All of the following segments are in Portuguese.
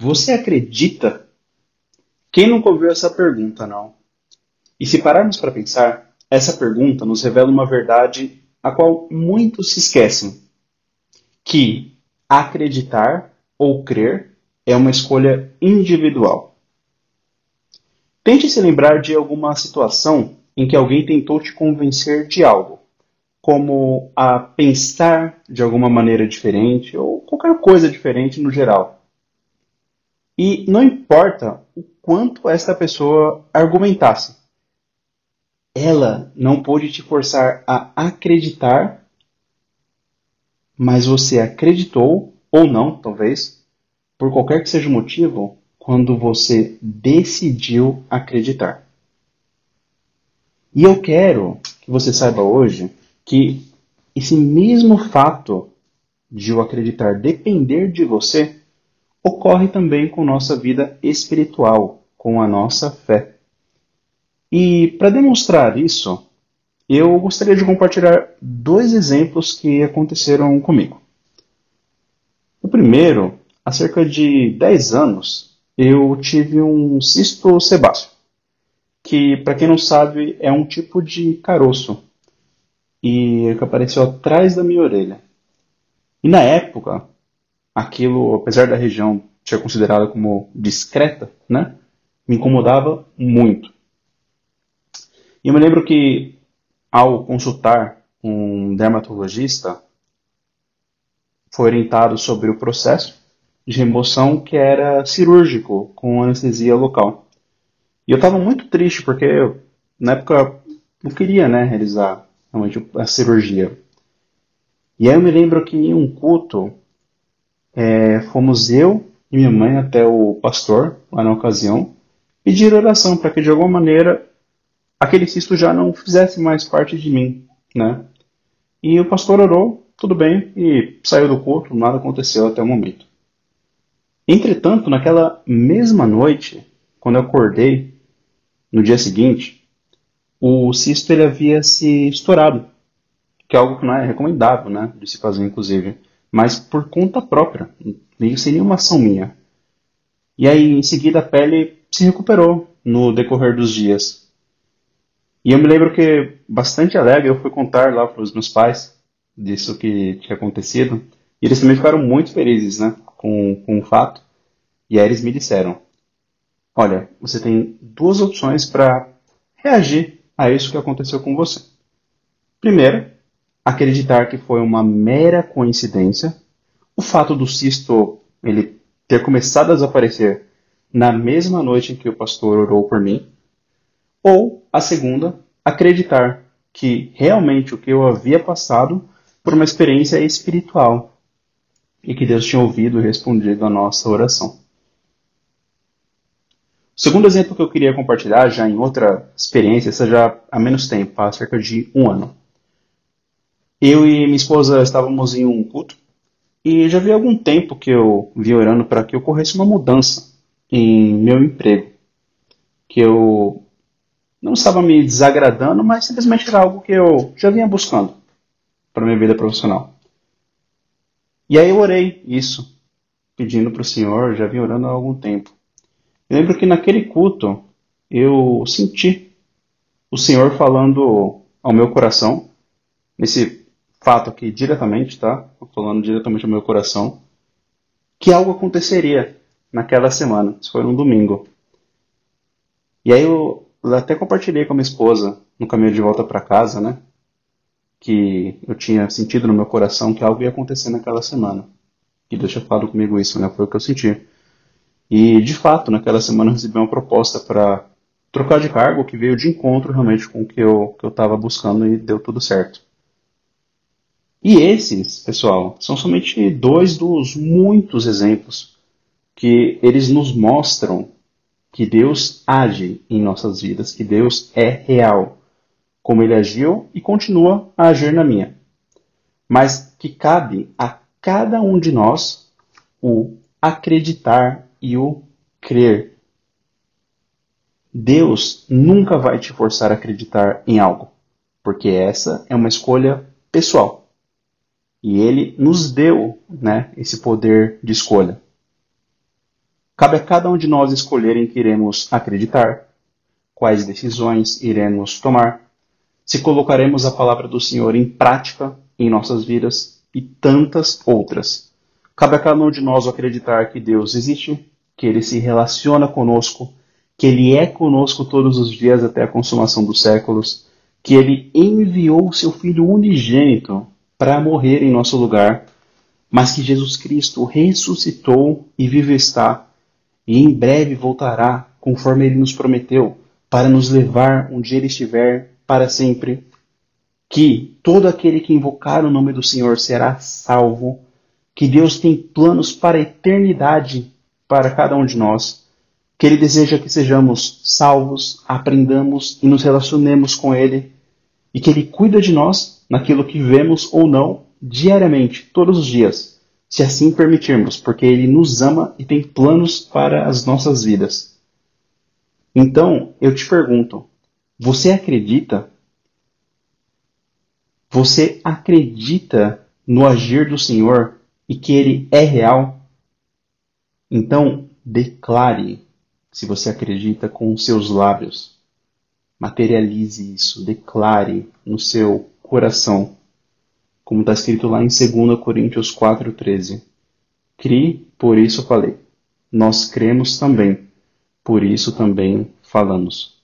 Você acredita? Quem nunca ouviu essa pergunta, não? E se pararmos para pensar, essa pergunta nos revela uma verdade a qual muitos se esquecem: que acreditar ou crer é uma escolha individual. Tente se lembrar de alguma situação em que alguém tentou te convencer de algo, como a pensar de alguma maneira diferente ou qualquer coisa diferente no geral. E não importa o quanto esta pessoa argumentasse, ela não pôde te forçar a acreditar, mas você acreditou, ou não, talvez, por qualquer que seja o motivo, quando você decidiu acreditar. E eu quero que você saiba hoje que esse mesmo fato de o acreditar depender de você ocorre também com nossa vida espiritual, com a nossa fé. E para demonstrar isso, eu gostaria de compartilhar dois exemplos que aconteceram comigo. O primeiro, há cerca de 10 anos, eu tive um cisto sebáceo, que, para quem não sabe, é um tipo de caroço, e que apareceu atrás da minha orelha. E na época, aquilo, apesar da região ser considerada como discreta, né, me incomodava muito. E eu me lembro que, ao consultar um dermatologista, foi orientado sobre o processo de remoção que era cirúrgico, com anestesia local. E eu estava muito triste, porque eu, na época não queria né, realizar realmente a cirurgia. E aí eu me lembro que em um culto, é, fomos eu e minha mãe até o pastor, lá na ocasião, pedir oração para que de alguma maneira aquele cisto já não fizesse mais parte de mim, né? E o pastor orou, tudo bem, e saiu do culto, nada aconteceu até o momento. Entretanto, naquela mesma noite, quando eu acordei, no dia seguinte, o cisto ele havia se estourado, que é algo que não é recomendável, né, de se fazer inclusive, mas por conta própria, nem sem nenhuma ação minha. E aí, em seguida, a pele se recuperou no decorrer dos dias. E eu me lembro que, bastante alegre, eu fui contar lá para os meus pais disso que tinha acontecido. E eles também ficaram muito felizes né, com, com o fato. E aí eles me disseram: Olha, você tem duas opções para reagir a isso que aconteceu com você. Primeiro, acreditar que foi uma mera coincidência. O fato do cisto ele ter começado a desaparecer na mesma noite em que o pastor orou por mim ou a segunda, acreditar que realmente o que eu havia passado por uma experiência espiritual e que Deus tinha ouvido e respondido a nossa oração. O segundo exemplo que eu queria compartilhar, já em outra experiência, essa já há menos tempo, há cerca de um ano. Eu e minha esposa estávamos em um culto e já havia algum tempo que eu vi orando para que ocorresse uma mudança em meu emprego. Que eu não estava me desagradando, mas simplesmente era algo que eu já vinha buscando para minha vida profissional. E aí eu orei isso, pedindo para o Senhor, já vinha orando há algum tempo. Eu lembro que naquele culto eu senti o Senhor falando ao meu coração, nesse fato aqui diretamente, tá? Falando diretamente ao meu coração, que algo aconteceria naquela semana. Isso foi um domingo. E aí eu até compartilhei com a minha esposa no caminho de volta para casa, né? Que eu tinha sentido no meu coração que algo ia acontecer naquela semana. E Deus tinha falado comigo isso, né? Foi o que eu senti. E, de fato, naquela semana eu recebi uma proposta para trocar de cargo que veio de encontro realmente com o que eu estava buscando e deu tudo certo. E esses, pessoal, são somente dois dos muitos exemplos que eles nos mostram que Deus age em nossas vidas, que Deus é real, como ele agiu e continua a agir na minha. Mas que cabe a cada um de nós o acreditar e o crer. Deus nunca vai te forçar a acreditar em algo, porque essa é uma escolha pessoal. E ele nos deu né, esse poder de escolha. Cabe a cada um de nós escolher em que iremos acreditar, quais decisões iremos tomar, se colocaremos a palavra do Senhor em prática em nossas vidas e tantas outras. Cabe a cada um de nós acreditar que Deus existe, que Ele se relaciona conosco, que Ele é conosco todos os dias até a consumação dos séculos, que Ele enviou Seu Filho unigênito para morrer em nosso lugar, mas que Jesus Cristo ressuscitou e vive está, e em breve voltará, conforme Ele nos prometeu, para nos levar onde Ele estiver para sempre, que todo aquele que invocar o nome do Senhor será salvo, que Deus tem planos para a eternidade para cada um de nós, que Ele deseja que sejamos salvos, aprendamos e nos relacionemos com Ele, e que Ele cuida de nós naquilo que vemos ou não diariamente, todos os dias, se assim permitirmos, porque Ele nos ama e tem planos para as nossas vidas. Então, eu te pergunto, você acredita? Você acredita no agir do Senhor e que ele é real? Então, declare se você acredita com os seus lábios. Materialize isso, declare no seu coração, como está escrito lá em 2 Coríntios 4,13. Crie, por isso falei. Nós cremos também, por isso também falamos.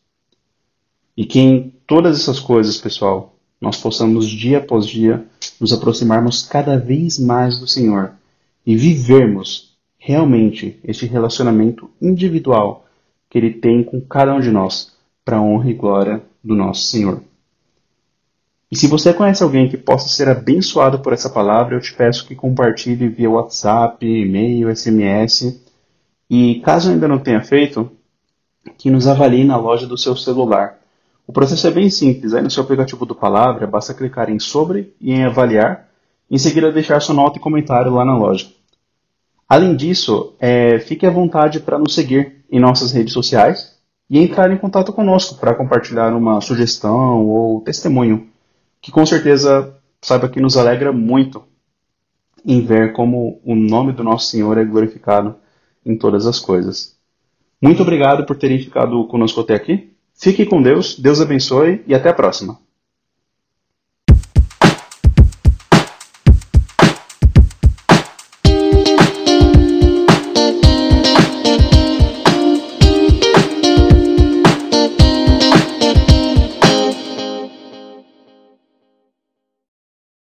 E que em todas essas coisas, pessoal, nós possamos dia após dia nos aproximarmos cada vez mais do Senhor e vivermos realmente este relacionamento individual que Ele tem com cada um de nós, para a honra e glória do nosso Senhor. E se você conhece alguém que possa ser abençoado por essa palavra, eu te peço que compartilhe via WhatsApp, e-mail, SMS. E caso ainda não tenha feito, que nos avalie na loja do seu celular. O processo é bem simples. Aí no seu aplicativo do Palavra, basta clicar em Sobre e em Avaliar, em seguida deixar sua nota e comentário lá na loja. Além disso, é, fique à vontade para nos seguir em nossas redes sociais e entrar em contato conosco para compartilhar uma sugestão ou testemunho, que com certeza saiba que nos alegra muito em ver como o nome do nosso Senhor é glorificado em todas as coisas. Muito obrigado por terem ficado conosco até aqui. Fique com Deus, Deus abençoe e até a próxima.